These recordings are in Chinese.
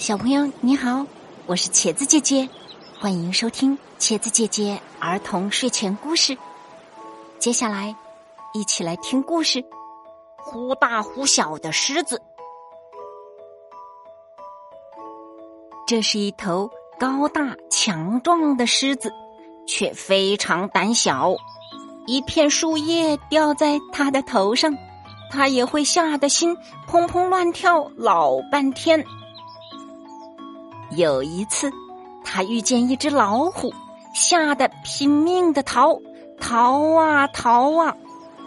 小朋友你好，我是茄子姐姐，欢迎收听茄子姐姐儿童睡前故事。接下来，一起来听故事：忽大忽小的狮子。这是一头高大强壮的狮子，却非常胆小。一片树叶掉在它的头上，它也会吓得心砰砰乱跳老半天。有一次，他遇见一只老虎，吓得拼命的逃，逃啊逃啊！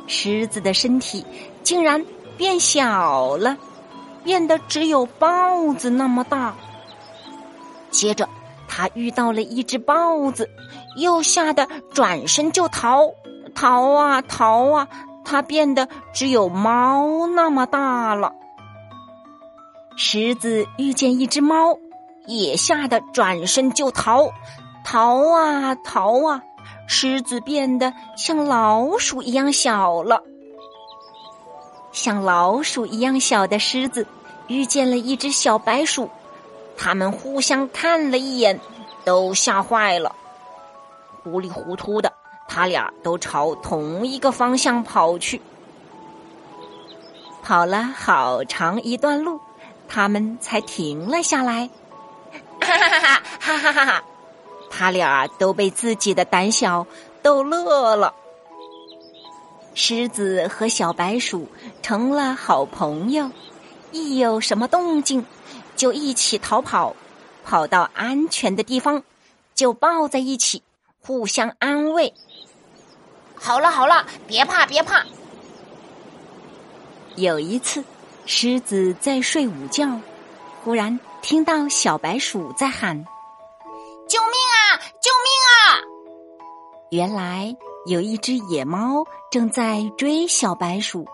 狮子的身体竟然变小了，变得只有豹子那么大。接着，他遇到了一只豹子，又吓得转身就逃，逃啊逃啊！他变得只有猫那么大了。狮子遇见一只猫。也吓得转身就逃，逃啊逃啊！狮子变得像老鼠一样小了。像老鼠一样小的狮子遇见了一只小白鼠，他们互相看了一眼，都吓坏了。糊里糊涂的，他俩都朝同一个方向跑去。跑了好长一段路，他们才停了下来。哈哈哈哈哈哈哈他俩都被自己的胆小逗乐了狮子和小白鼠成了好朋友一有什么动静就一起逃跑跑到安全的地方就抱在一起互相安慰好了好了别怕别怕有一次狮子在睡午觉忽然。听到小白鼠在喊：“救命啊！救命啊！”原来有一只野猫正在追小白鼠。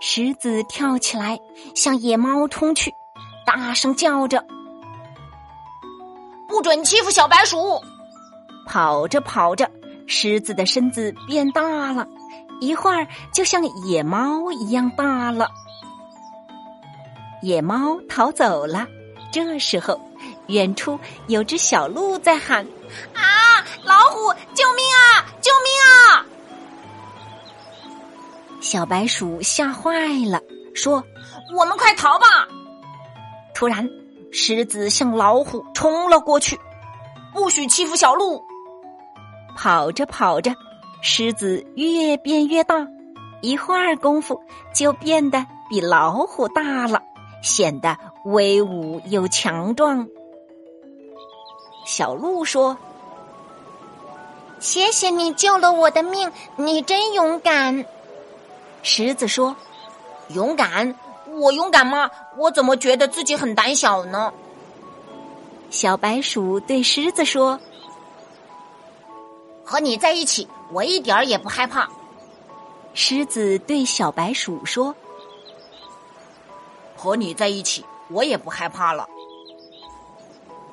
狮子跳起来向野猫冲去，大声叫着：“不准欺负小白鼠！”跑着跑着，狮子的身子变大了，一会儿就像野猫一样大了。野猫逃走了。这时候，远处有只小鹿在喊：“啊，老虎，救命啊，救命啊！”小白鼠吓坏了，说：“我们快逃吧！”突然，狮子向老虎冲了过去，不许欺负小鹿。跑着跑着，狮子越变越大，一会儿功夫就变得比老虎大了。显得威武又强壮。小鹿说：“谢谢你救了我的命，你真勇敢。”狮子说：“勇敢？我勇敢吗？我怎么觉得自己很胆小呢？”小白鼠对狮子说：“和你在一起，我一点儿也不害怕。”狮子对小白鼠说。和你在一起，我也不害怕了。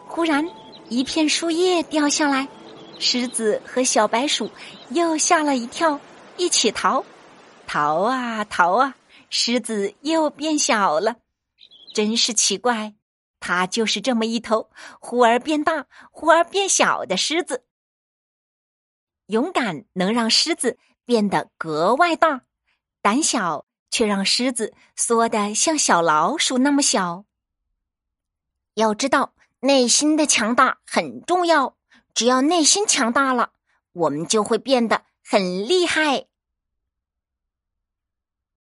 忽然，一片树叶掉下来，狮子和小白鼠又吓了一跳，一起逃，逃啊逃啊！狮子又变小了，真是奇怪，它就是这么一头忽而变大、忽而变小的狮子。勇敢能让狮子变得格外大，胆小。却让狮子缩得像小老鼠那么小。要知道，内心的强大很重要。只要内心强大了，我们就会变得很厉害。